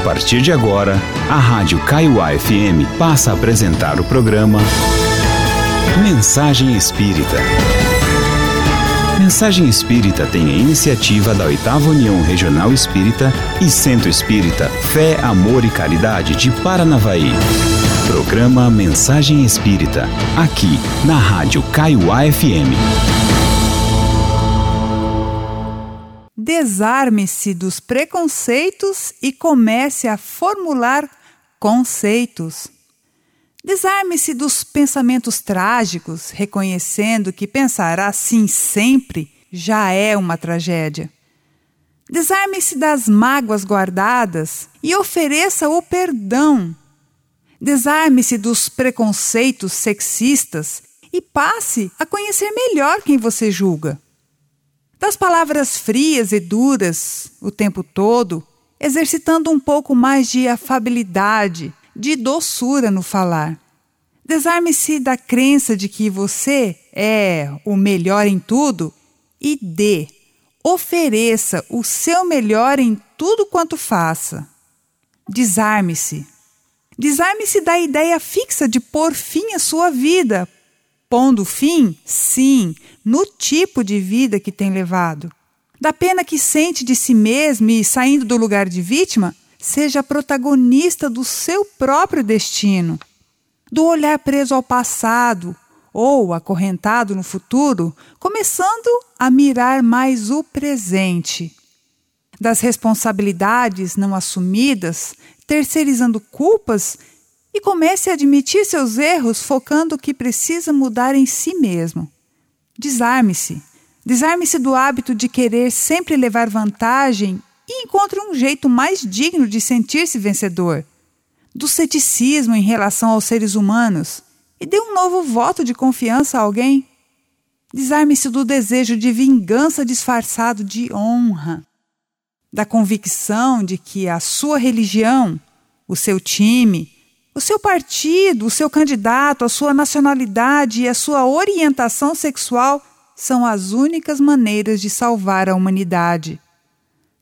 partir de agora, a Rádio Kaiowá FM passa a apresentar o programa Mensagem Espírita. Mensagem Espírita tem a iniciativa da Oitava União Regional Espírita e Centro Espírita Fé, Amor e Caridade de Paranavaí. Programa Mensagem Espírita, aqui na Rádio Kaiowá FM. Desarme-se dos preconceitos e comece a formular conceitos. Desarme-se dos pensamentos trágicos, reconhecendo que pensar assim sempre já é uma tragédia. Desarme-se das mágoas guardadas e ofereça o perdão. Desarme-se dos preconceitos sexistas e passe a conhecer melhor quem você julga. Das palavras frias e duras o tempo todo, exercitando um pouco mais de afabilidade, de doçura no falar. Desarme-se da crença de que você é o melhor em tudo e dê, ofereça o seu melhor em tudo quanto faça. Desarme-se. Desarme-se da ideia fixa de pôr fim à sua vida, pondo fim, sim, no tipo de vida que tem levado. Da pena que sente de si mesmo e saindo do lugar de vítima, seja protagonista do seu próprio destino. Do olhar preso ao passado ou acorrentado no futuro, começando a mirar mais o presente. Das responsabilidades não assumidas, terceirizando culpas e comece a admitir seus erros, focando o que precisa mudar em si mesmo. Desarme-se. Desarme-se do hábito de querer sempre levar vantagem e encontre um jeito mais digno de sentir-se vencedor, do ceticismo em relação aos seres humanos e dê um novo voto de confiança a alguém. Desarme-se do desejo de vingança disfarçado de honra, da convicção de que a sua religião, o seu time, o seu partido, o seu candidato, a sua nacionalidade e a sua orientação sexual são as únicas maneiras de salvar a humanidade.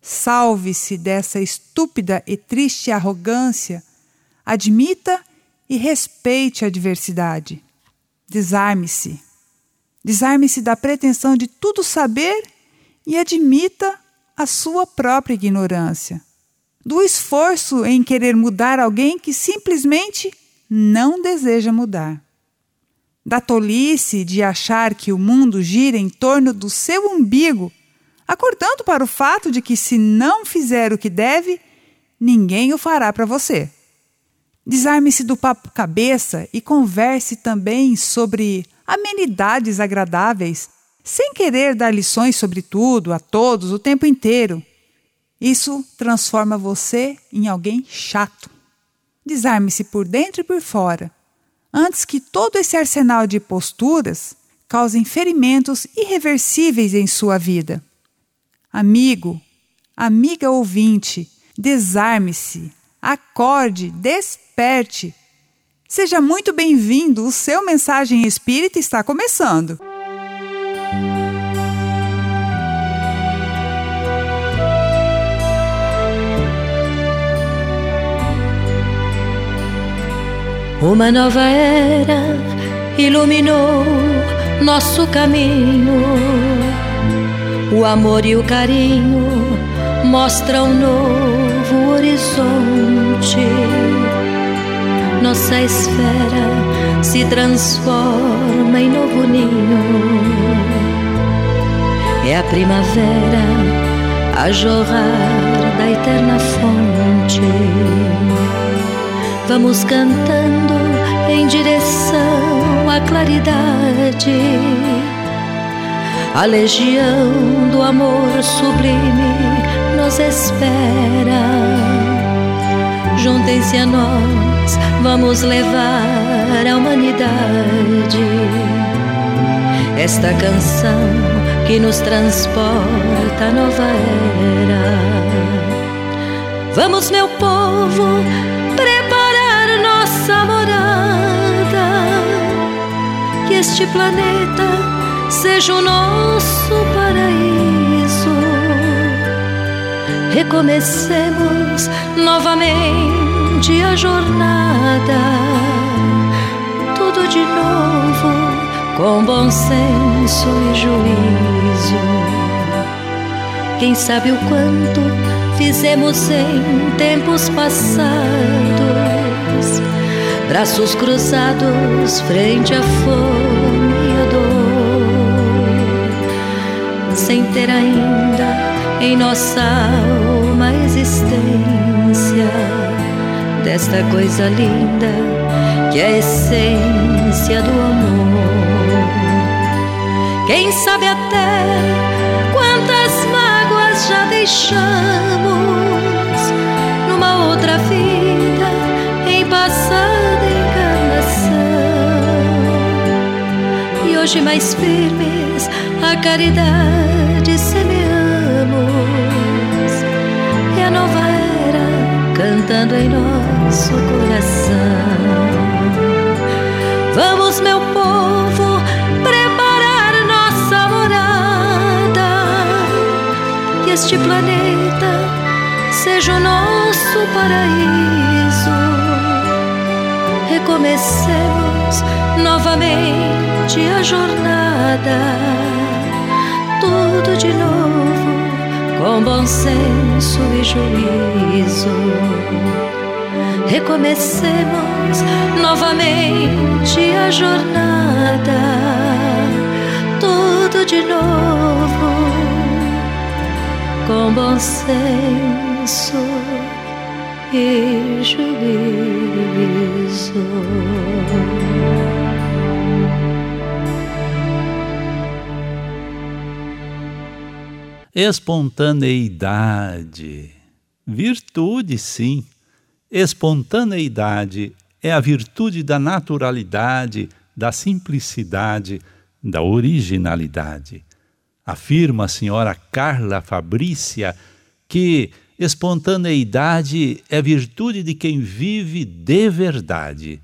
Salve-se dessa estúpida e triste arrogância, admita e respeite a diversidade. Desarme-se. Desarme-se da pretensão de tudo saber e admita a sua própria ignorância. Do esforço em querer mudar alguém que simplesmente não deseja mudar. Da tolice de achar que o mundo gira em torno do seu umbigo acordando para o fato de que, se não fizer o que deve, ninguém o fará para você. Desarme-se do papo cabeça e converse também sobre amenidades agradáveis, sem querer dar lições sobre tudo a todos o tempo inteiro. Isso transforma você em alguém chato. Desarme-se por dentro e por fora, antes que todo esse arsenal de posturas causem ferimentos irreversíveis em sua vida. Amigo, amiga ouvinte, desarme-se, acorde, desperte. Seja muito bem-vindo, o seu Mensagem Espírita está começando. Uma nova era iluminou nosso caminho o amor e o carinho mostram um novo horizonte. Nossa esfera se transforma em novo ninho. É a primavera a jorrar da eterna fonte. Vamos cantando em direção à claridade a legião do amor sublime nos espera. Juntem-se a nós, vamos levar a humanidade esta canção que nos transporta à nova era. Vamos, meu povo, nossa morada, que este planeta seja o nosso paraíso. recomecemos novamente a jornada. Tudo de novo, com bom senso e juízo. Quem sabe o quanto fizemos em tempos passados, braços cruzados frente à fome e à dor, sem ter ainda em nossa alma existência desta coisa linda que é a essência do amor. Quem sabe até quantas mágoas já deixamos hoje mais firmes a caridade semeando e a nova era cantando em nosso coração. Vamos, meu povo, preparar nossa morada, que este planeta seja o nosso paraíso. Recomecemos novamente a jornada, tudo de novo com bom senso e juízo. Recomecemos novamente a jornada, tudo de novo, com bom senso e juízo. Espontaneidade. Virtude, sim. Espontaneidade é a virtude da naturalidade, da simplicidade, da originalidade. Afirma a senhora Carla Fabrícia que espontaneidade é virtude de quem vive de verdade.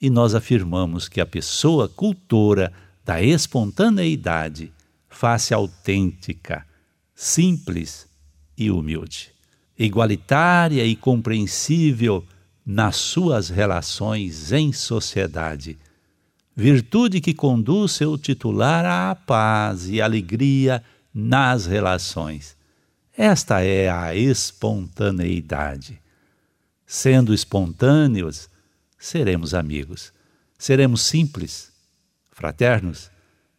E nós afirmamos que a pessoa cultora da espontaneidade, face autêntica, simples e humilde, igualitária e compreensível nas suas relações em sociedade, virtude que conduz seu titular à paz e alegria nas relações. Esta é a espontaneidade. Sendo espontâneos, seremos amigos, seremos simples, fraternos,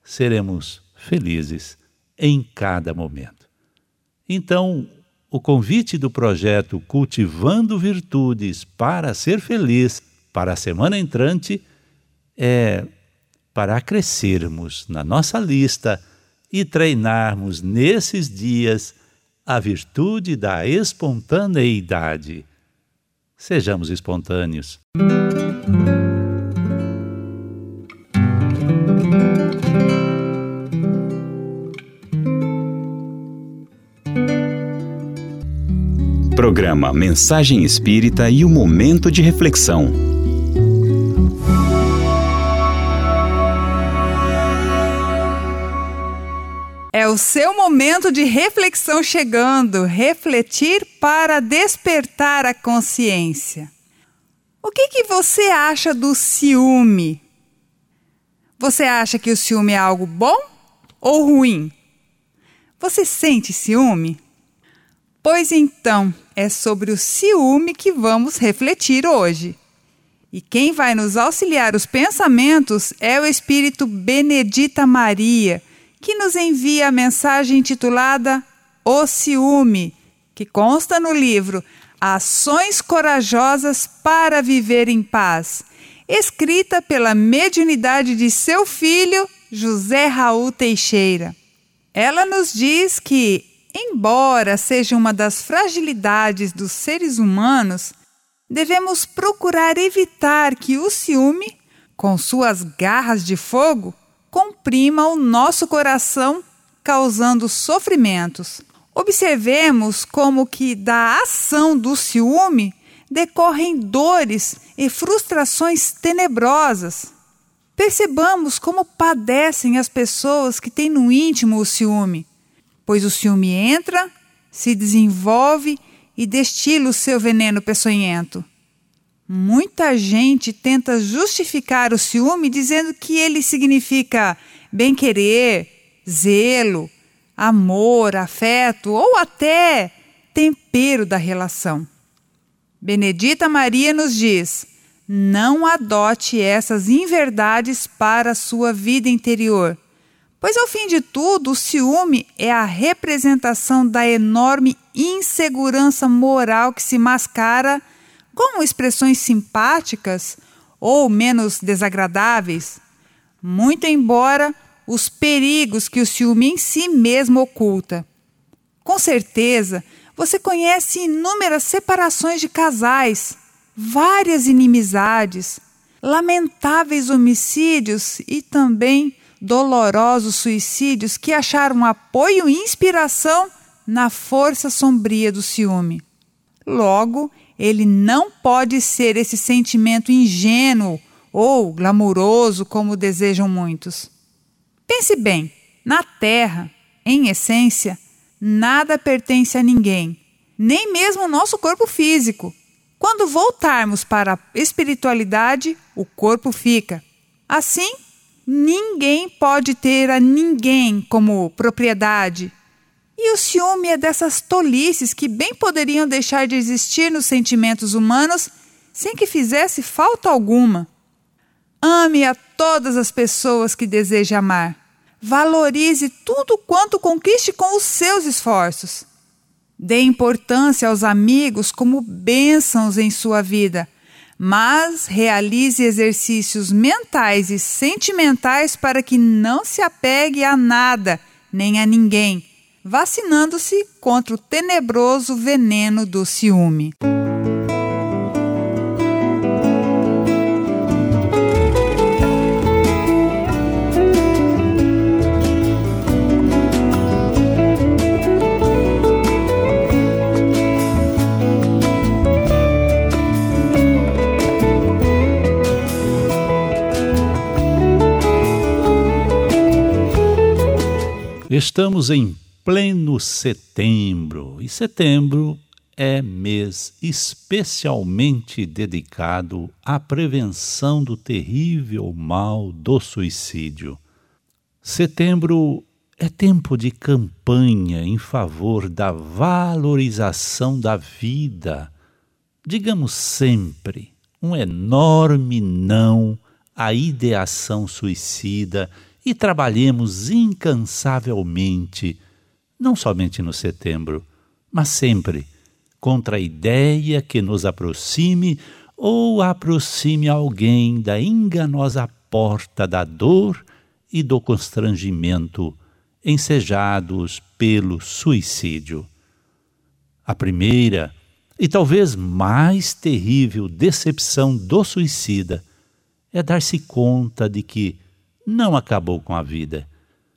seremos felizes em cada momento. Então, o convite do projeto Cultivando Virtudes para Ser Feliz para a semana entrante é para crescermos na nossa lista e treinarmos nesses dias a virtude da espontaneidade. Sejamos espontâneos. Programa Mensagem Espírita e o Momento de Reflexão. É o seu momento de reflexão chegando, refletir para despertar a consciência. O que, que você acha do ciúme? Você acha que o ciúme é algo bom ou ruim? Você sente ciúme? Pois então, é sobre o ciúme que vamos refletir hoje. E quem vai nos auxiliar os pensamentos é o Espírito Benedita Maria, que nos envia a mensagem intitulada O Ciúme, que consta no livro Ações Corajosas para Viver em Paz, escrita pela mediunidade de seu filho, José Raul Teixeira. Ela nos diz que Embora seja uma das fragilidades dos seres humanos, devemos procurar evitar que o ciúme, com suas garras de fogo, comprima o nosso coração, causando sofrimentos. Observemos como que da ação do ciúme decorrem dores e frustrações tenebrosas. Percebamos como padecem as pessoas que têm no íntimo o ciúme pois o ciúme entra se desenvolve e destila o seu veneno peçonhento. Muita gente tenta justificar o ciúme dizendo que ele significa bem-querer, zelo, amor, afeto ou até tempero da relação. Benedita Maria nos diz: não adote essas inverdades para a sua vida interior, pois ao fim de tudo, o ciúme é a representação da enorme insegurança moral que se mascara com expressões simpáticas ou menos desagradáveis, muito embora os perigos que o ciúme em si mesmo oculta. Com certeza, você conhece inúmeras separações de casais, várias inimizades, lamentáveis homicídios e também dolorosos suicídios que acharam apoio e inspiração na força sombria do ciúme. Logo, ele não pode ser esse sentimento ingênuo ou glamouroso como desejam muitos. Pense bem: na Terra, em essência, nada pertence a ninguém, nem mesmo o nosso corpo físico. Quando voltarmos para a espiritualidade, o corpo fica. Assim, ninguém pode ter a ninguém como propriedade, e o ciúme é dessas tolices que bem poderiam deixar de existir nos sentimentos humanos sem que fizesse falta alguma. Ame a todas as pessoas que deseja amar. Valorize tudo quanto conquiste com os seus esforços. Dê importância aos amigos como bênçãos em sua vida, mas realize exercícios mentais e sentimentais para que não se apegue a nada nem a ninguém vacinando-se contra o tenebroso veneno do ciúme. Estamos em pleno setembro, e setembro é mês especialmente dedicado à prevenção do terrível mal do suicídio. Setembro é tempo de campanha em favor da valorização da vida. Digamos sempre um enorme não à ideação suicida e trabalhemos incansavelmente não somente no setembro, mas sempre contra a ideia que nos aproxime ou aproxime alguém da enganosa porta da dor e do constrangimento ensejados pelo suicídio. A primeira e talvez mais terrível decepção do suicida é dar-se conta de que não acabou com a vida,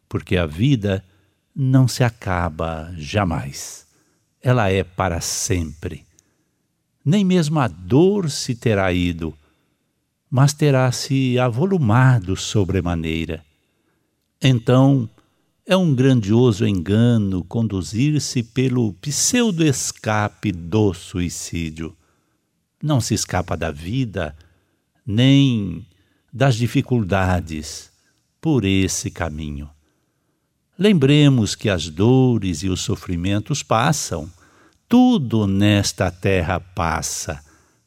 porque a vida não se acaba jamais. Ela é para sempre. Nem mesmo a dor se terá ido, mas terá se avolumado sobremaneira. Então, é um grandioso engano conduzir-se pelo pseudo-escape do suicídio. Não se escapa da vida, nem das dificuldades por esse caminho. Lembremos que as dores e os sofrimentos passam, tudo nesta terra passa,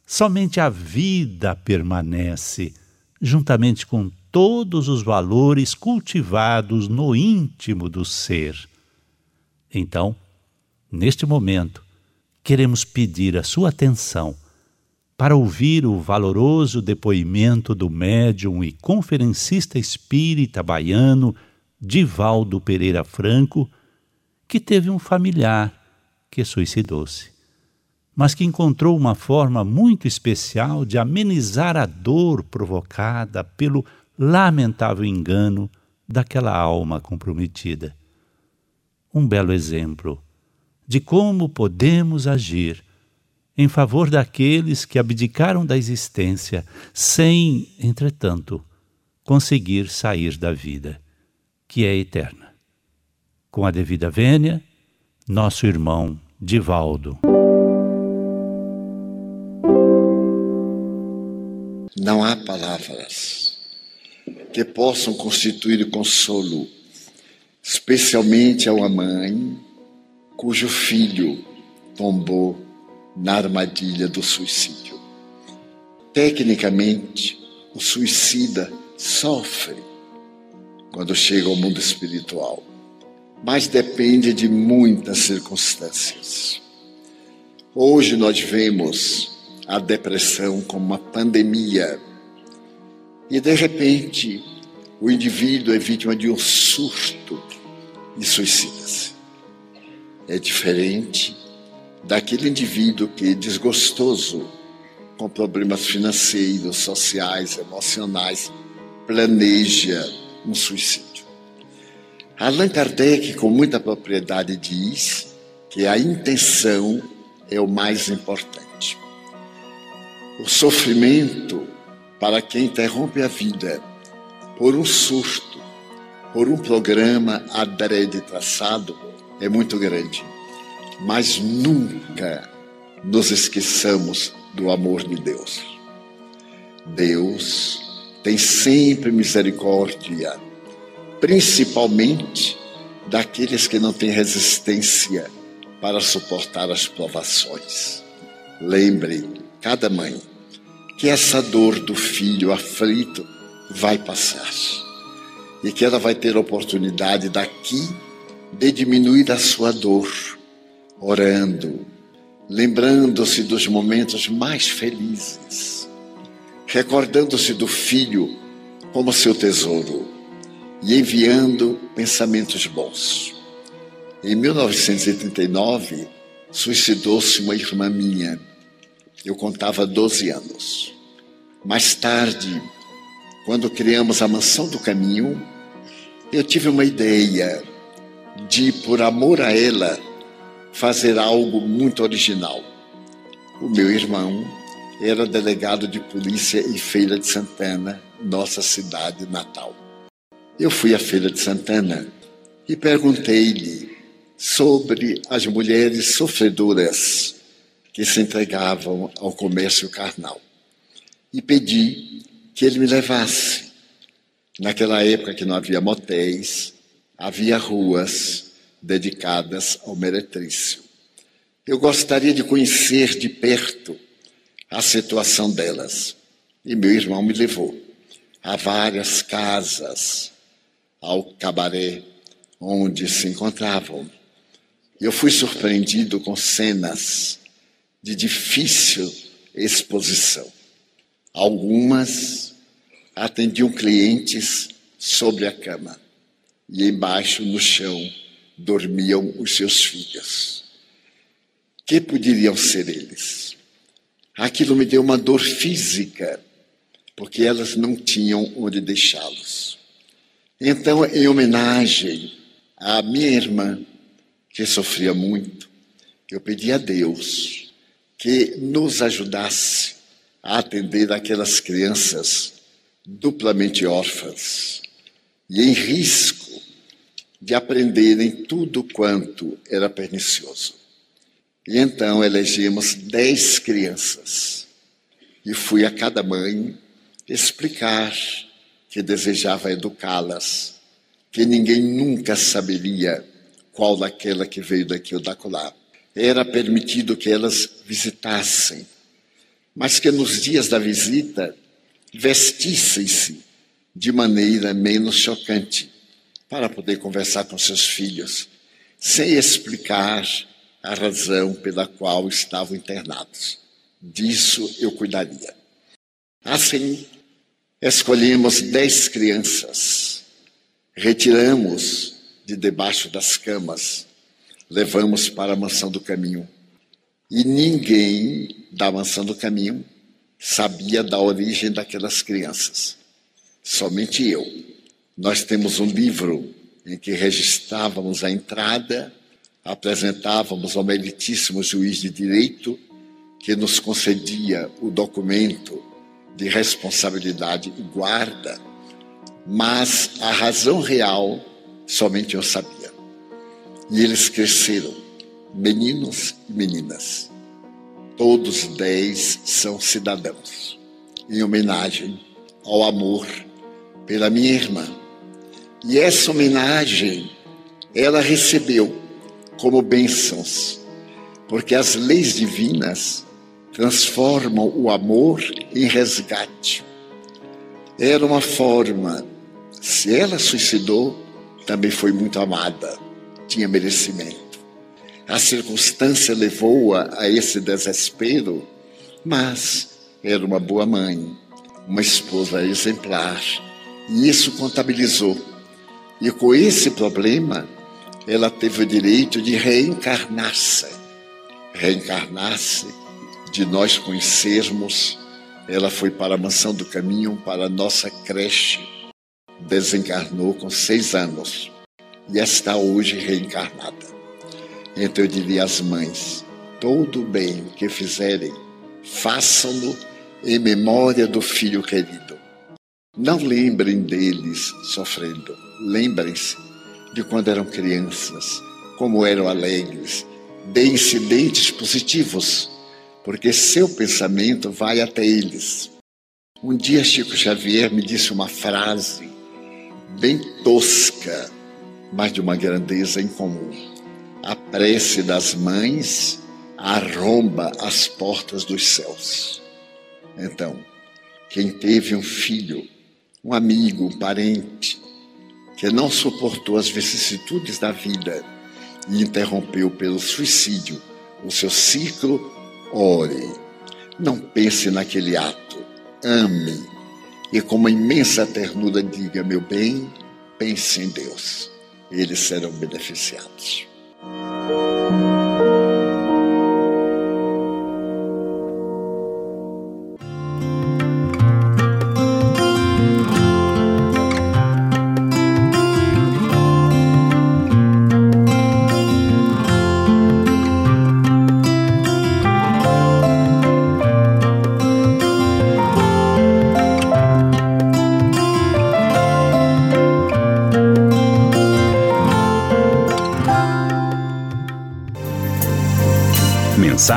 somente a vida permanece, juntamente com todos os valores cultivados no íntimo do ser. Então, neste momento, queremos pedir a sua atenção para ouvir o valoroso depoimento do médium e conferencista espírita baiano Divaldo Pereira Franco, que teve um familiar que suicidou-se, mas que encontrou uma forma muito especial de amenizar a dor provocada pelo lamentável engano daquela alma comprometida. Um belo exemplo de como podemos agir em favor daqueles que abdicaram da existência sem, entretanto, conseguir sair da vida que é eterna. Com a devida vênia, nosso irmão Divaldo. Não há palavras que possam constituir consolo, especialmente a uma mãe cujo filho tombou na armadilha do suicídio. Tecnicamente, o suicida sofre quando chega ao mundo espiritual, mas depende de muitas circunstâncias. Hoje nós vemos a depressão como uma pandemia e de repente o indivíduo é vítima de um surto e suicida-se. É diferente daquele indivíduo que, desgostoso com problemas financeiros, sociais, emocionais, planeja um suicídio. Allan Kardec, com muita propriedade, diz que a intenção é o mais importante. O sofrimento para quem interrompe a vida por um surto, por um programa adrede traçado, é muito grande mas nunca nos esqueçamos do amor de Deus. Deus tem sempre misericórdia, principalmente daqueles que não têm resistência para suportar as provações. Lembre, cada mãe, que essa dor do filho aflito vai passar e que ela vai ter oportunidade daqui de diminuir a sua dor orando, lembrando-se dos momentos mais felizes, recordando-se do filho como seu tesouro e enviando pensamentos bons. Em 1939, suicidou-se uma irmã minha. Eu contava 12 anos. Mais tarde, quando criamos a Mansão do Caminho, eu tive uma ideia de, por amor a ela, fazer algo muito original. O meu irmão era delegado de polícia em Feira de Santana, nossa cidade natal. Eu fui à Feira de Santana e perguntei-lhe sobre as mulheres sofredoras que se entregavam ao comércio carnal e pedi que ele me levasse. Naquela época que não havia motéis, havia ruas dedicadas ao meretrício. Eu gostaria de conhecer de perto a situação delas. E meu irmão me levou a várias casas, ao cabaré onde se encontravam. Eu fui surpreendido com cenas de difícil exposição. Algumas atendiam clientes sobre a cama e embaixo no chão dormiam os seus filhos. Que poderiam ser eles? Aquilo me deu uma dor física, porque elas não tinham onde deixá-los. Então, em homenagem à minha irmã, que sofria muito, eu pedi a Deus que nos ajudasse a atender aquelas crianças duplamente órfãs e em risco de aprenderem tudo quanto era pernicioso. E então elegemos dez crianças e fui a cada mãe explicar que desejava educá-las, que ninguém nunca saberia qual daquela que veio daqui ou dacolá. Era permitido que elas visitassem, mas que nos dias da visita vestissem-se de maneira menos chocante para poder conversar com seus filhos, sem explicar a razão pela qual estavam internados. Disso eu cuidaria. Assim, escolhemos dez crianças, retiramos de debaixo das camas, levamos para a mansão do caminho. E ninguém da mansão do caminho sabia da origem daquelas crianças. Somente eu. Nós temos um livro em que registrávamos a entrada, apresentávamos ao meritíssimo juiz de direito, que nos concedia o documento de responsabilidade e guarda, mas a razão real somente eu sabia. E eles cresceram meninos e meninas. Todos dez são cidadãos, em homenagem ao amor pela minha irmã. E essa homenagem ela recebeu como bênçãos, porque as leis divinas transformam o amor em resgate. Era uma forma, se ela suicidou, também foi muito amada, tinha merecimento. A circunstância levou-a a esse desespero, mas era uma boa mãe, uma esposa exemplar, e isso contabilizou. E com esse problema, ela teve o direito de reencarnar-se. Reencarnar-se, de nós conhecermos, ela foi para a mansão do caminho, para a nossa creche. Desencarnou com seis anos e está hoje reencarnada. Então eu diria às mães: todo o bem que fizerem, façam-no em memória do filho querido. Não lembrem deles sofrendo, lembrem-se de quando eram crianças, como eram alegres, de incidentes positivos, porque seu pensamento vai até eles. Um dia Chico Xavier me disse uma frase bem tosca, mas de uma grandeza incomum a prece das mães arromba as portas dos céus. Então, quem teve um filho, um amigo, um parente, que não suportou as vicissitudes da vida e interrompeu pelo suicídio o seu ciclo, ore. Não pense naquele ato, ame. E com uma imensa ternura diga, meu bem, pense em Deus. Eles serão beneficiados.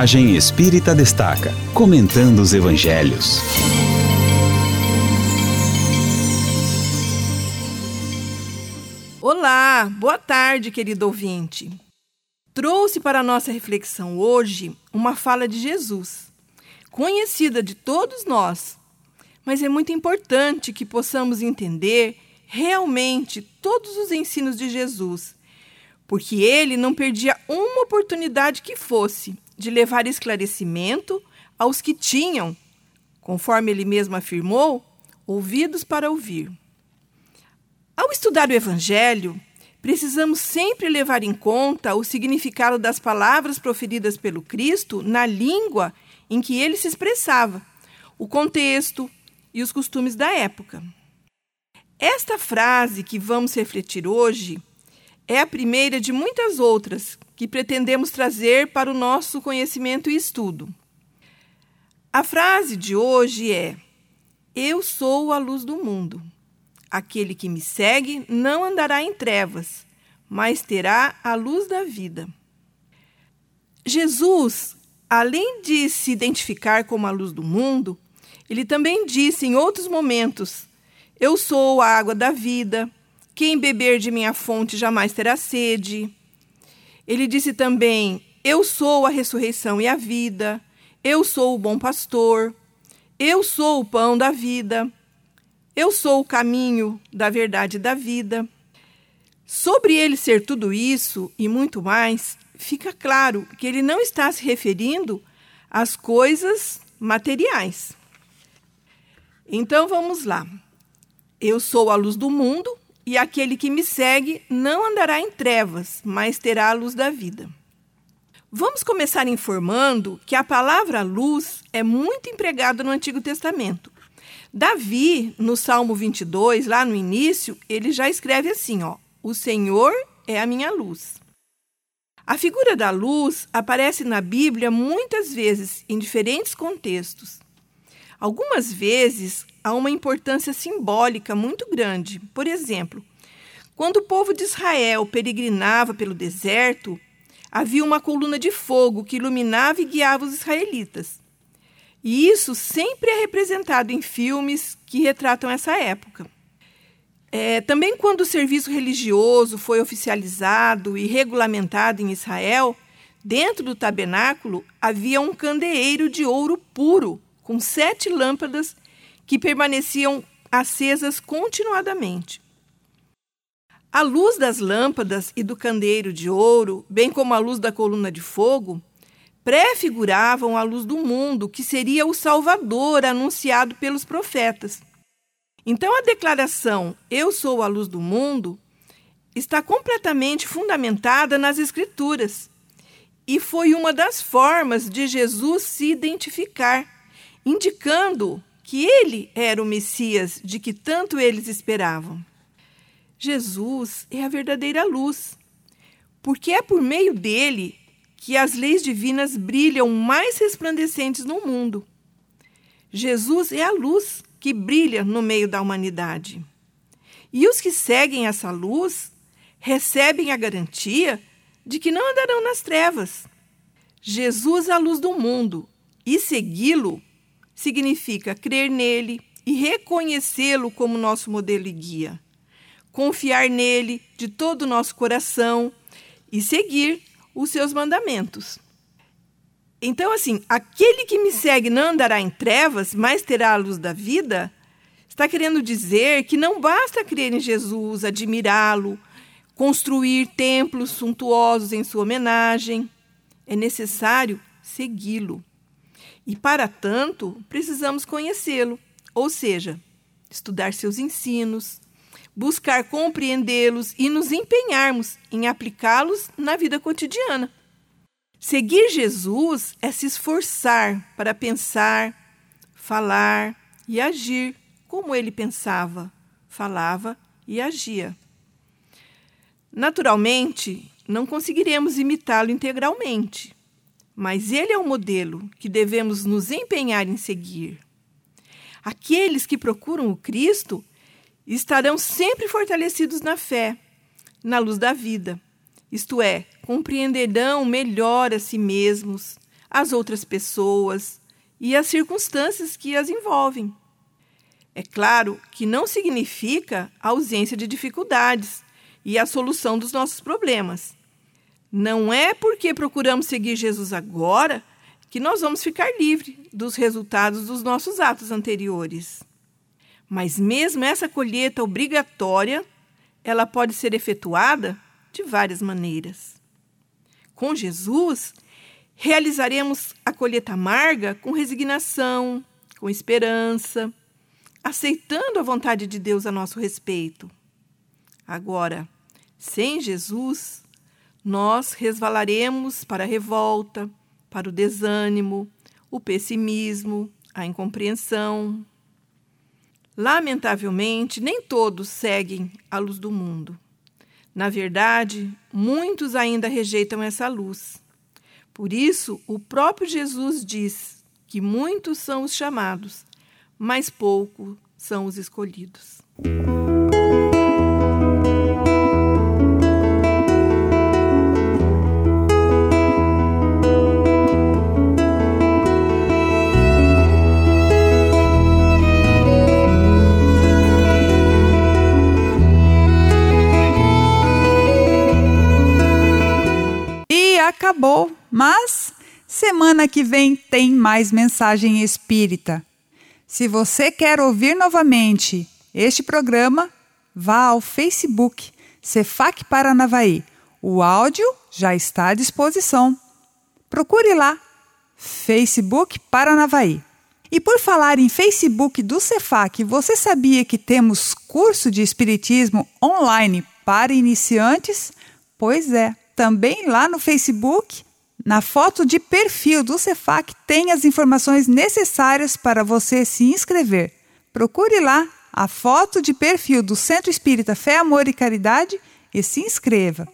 Mensagem Espírita Destaca, comentando os Evangelhos. Olá, boa tarde, querido ouvinte. Trouxe para a nossa reflexão hoje uma fala de Jesus, conhecida de todos nós, mas é muito importante que possamos entender realmente todos os ensinos de Jesus, porque ele não perdia uma oportunidade que fosse de levar esclarecimento aos que tinham, conforme ele mesmo afirmou, ouvidos para ouvir. Ao estudar o Evangelho, precisamos sempre levar em conta o significado das palavras proferidas pelo Cristo na língua em que ele se expressava, o contexto e os costumes da época. Esta frase que vamos refletir hoje é a primeira de muitas outras que pretendemos trazer para o nosso conhecimento e estudo. A frase de hoje é: Eu sou a luz do mundo. Aquele que me segue não andará em trevas, mas terá a luz da vida. Jesus, além de se identificar como a luz do mundo, ele também disse em outros momentos: Eu sou a água da vida. Quem beber de minha fonte jamais terá sede. Ele disse também: Eu sou a ressurreição e a vida, eu sou o bom pastor, eu sou o pão da vida, eu sou o caminho da verdade e da vida. Sobre ele ser tudo isso e muito mais, fica claro que ele não está se referindo às coisas materiais. Então vamos lá. Eu sou a luz do mundo, e aquele que me segue não andará em trevas, mas terá a luz da vida. Vamos começar informando que a palavra luz é muito empregada no Antigo Testamento. Davi, no Salmo 22, lá no início, ele já escreve assim, ó: O Senhor é a minha luz. A figura da luz aparece na Bíblia muitas vezes em diferentes contextos. Algumas vezes há uma importância simbólica muito grande. Por exemplo, quando o povo de Israel peregrinava pelo deserto, havia uma coluna de fogo que iluminava e guiava os israelitas. E isso sempre é representado em filmes que retratam essa época. É, também, quando o serviço religioso foi oficializado e regulamentado em Israel, dentro do tabernáculo havia um candeeiro de ouro puro, com sete lâmpadas que permaneciam acesas continuadamente. A luz das lâmpadas e do candeeiro de ouro, bem como a luz da coluna de fogo, prefiguravam a luz do mundo, que seria o Salvador anunciado pelos profetas. Então, a declaração Eu sou a luz do mundo está completamente fundamentada nas Escrituras e foi uma das formas de Jesus se identificar, indicando que ele era o Messias de que tanto eles esperavam. Jesus é a verdadeira luz, porque é por meio dele que as leis divinas brilham mais resplandecentes no mundo. Jesus é a luz que brilha no meio da humanidade. E os que seguem essa luz recebem a garantia de que não andarão nas trevas. Jesus é a luz do mundo e segui-lo significa crer nele e reconhecê-lo como nosso modelo e guia, confiar nele de todo o nosso coração e seguir os seus mandamentos. Então, assim, aquele que me segue não andará em trevas, mas terá a luz da vida, está querendo dizer que não basta crer em Jesus, admirá-lo, construir templos suntuosos em sua homenagem. É necessário segui-lo. E, para tanto, precisamos conhecê-lo, ou seja, estudar seus ensinos, buscar compreendê-los e nos empenharmos em aplicá-los na vida cotidiana. Seguir Jesus é se esforçar para pensar, falar e agir como ele pensava, falava e agia. Naturalmente, não conseguiremos imitá-lo integralmente, mas ele é o modelo que devemos nos empenhar em seguir. Aqueles que procuram o Cristo estarão sempre fortalecidos na fé, na luz da vida isto é, compreenderão melhor a si mesmos, as outras pessoas e as circunstâncias que as envolvem. É claro que não significa a ausência de dificuldades e a solução dos nossos problemas. Não é porque procuramos seguir Jesus agora que nós vamos ficar livres dos resultados dos nossos atos anteriores. Mas mesmo essa colheita obrigatória, ela pode ser efetuada de várias maneiras. Com Jesus, realizaremos a colheita amarga com resignação, com esperança, aceitando a vontade de Deus a nosso respeito. Agora, sem Jesus, nós resvalaremos para a revolta, para o desânimo, o pessimismo, a incompreensão. Lamentavelmente, nem todos seguem a luz do mundo. Na verdade, muitos ainda rejeitam essa luz. Por isso, o próprio Jesus diz que muitos são os chamados, mas poucos são os escolhidos. Que vem tem mais mensagem espírita. Se você quer ouvir novamente este programa, vá ao Facebook Cefac Paranavaí. O áudio já está à disposição. Procure lá, Facebook Paranavaí. E por falar em Facebook do Cefac, você sabia que temos curso de Espiritismo online para iniciantes? Pois é. Também lá no Facebook, na foto de perfil do Cefac, tem as informações necessárias para você se inscrever. Procure lá a foto de perfil do Centro Espírita Fé, Amor e Caridade e se inscreva.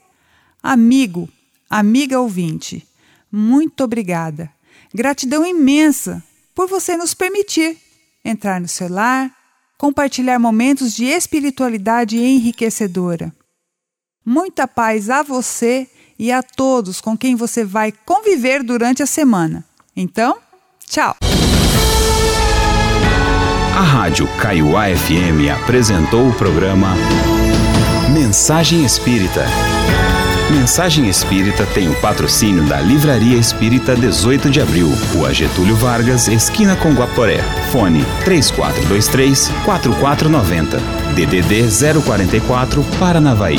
Amigo, amiga ouvinte, muito obrigada. Gratidão imensa por você nos permitir entrar no celular, compartilhar momentos de espiritualidade enriquecedora. Muita paz a você e a todos com quem você vai conviver durante a semana. Então, tchau! A Rádio Kaiowá FM apresentou o programa Mensagem Espírita. Mensagem Espírita tem o patrocínio da Livraria Espírita 18 de Abril, Rua Getúlio Vargas, esquina com Guaporé. Fone 3423 4490. DDD 044 Paranavaí.